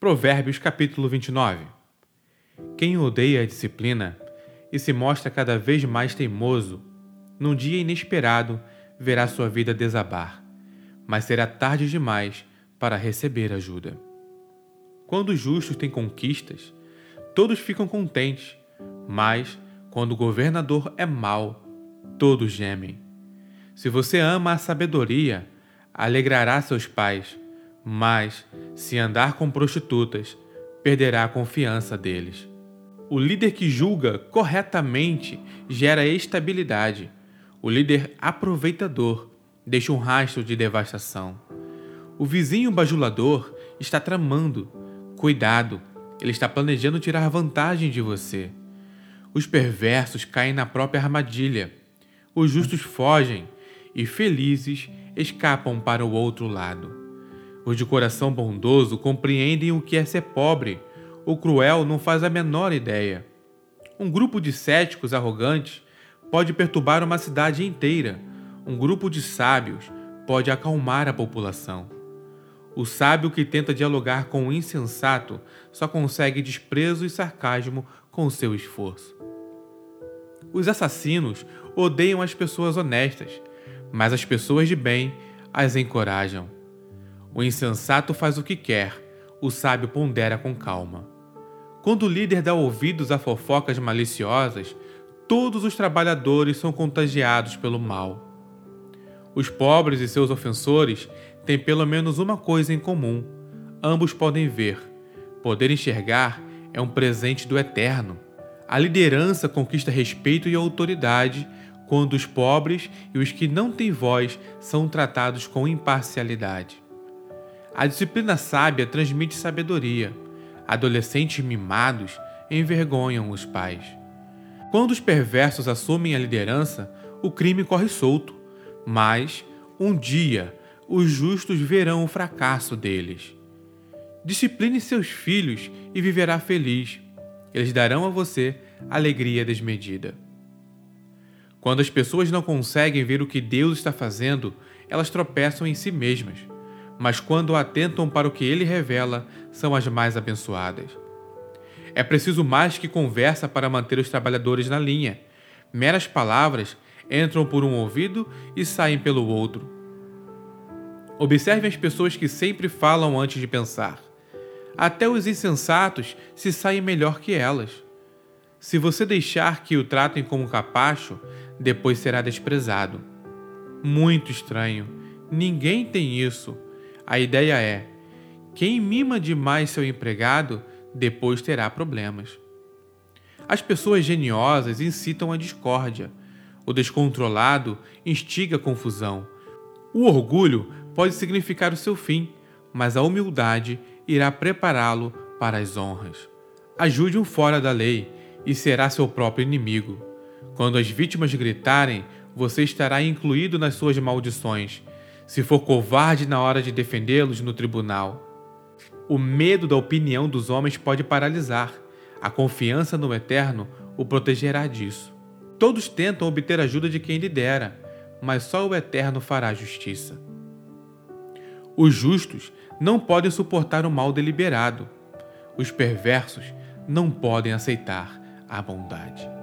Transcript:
Provérbios capítulo 29 Quem odeia a disciplina e se mostra cada vez mais teimoso, num dia inesperado verá sua vida desabar, mas será tarde demais para receber ajuda. Quando os justos têm conquistas, todos ficam contentes, mas quando o governador é mau, todos gemem. Se você ama a sabedoria, alegrará seus pais mas, se andar com prostitutas, perderá a confiança deles. O líder que julga corretamente gera estabilidade. O líder aproveitador deixa um rastro de devastação. O vizinho bajulador está tramando. Cuidado, ele está planejando tirar vantagem de você. Os perversos caem na própria armadilha. Os justos fogem e felizes escapam para o outro lado. Os de coração bondoso compreendem o que é ser pobre. O cruel não faz a menor ideia. Um grupo de céticos arrogantes pode perturbar uma cidade inteira. Um grupo de sábios pode acalmar a população. O sábio que tenta dialogar com o insensato só consegue desprezo e sarcasmo com seu esforço. Os assassinos odeiam as pessoas honestas, mas as pessoas de bem as encorajam. O insensato faz o que quer, o sábio pondera com calma. Quando o líder dá ouvidos a fofocas maliciosas, todos os trabalhadores são contagiados pelo mal. Os pobres e seus ofensores têm pelo menos uma coisa em comum: ambos podem ver. Poder enxergar é um presente do eterno. A liderança conquista respeito e autoridade quando os pobres e os que não têm voz são tratados com imparcialidade. A disciplina sábia transmite sabedoria. Adolescentes mimados envergonham os pais. Quando os perversos assumem a liderança, o crime corre solto, mas um dia os justos verão o fracasso deles. Discipline seus filhos e viverá feliz. Eles darão a você alegria desmedida. Quando as pessoas não conseguem ver o que Deus está fazendo, elas tropeçam em si mesmas mas quando atentam para o que ele revela, são as mais abençoadas. É preciso mais que conversa para manter os trabalhadores na linha. Meras palavras entram por um ouvido e saem pelo outro. Observe as pessoas que sempre falam antes de pensar. Até os insensatos se saem melhor que elas. Se você deixar que o tratem como capacho, depois será desprezado. Muito estranho. Ninguém tem isso a ideia é: quem mima demais seu empregado depois terá problemas. As pessoas geniosas incitam a discórdia. O descontrolado instiga a confusão. O orgulho pode significar o seu fim, mas a humildade irá prepará-lo para as honras. Ajude um fora da lei e será seu próprio inimigo. Quando as vítimas gritarem, você estará incluído nas suas maldições se for covarde na hora de defendê-los no tribunal. O medo da opinião dos homens pode paralisar. A confiança no Eterno o protegerá disso. Todos tentam obter ajuda de quem lhe dera, mas só o Eterno fará justiça. Os justos não podem suportar o mal deliberado. Os perversos não podem aceitar a bondade.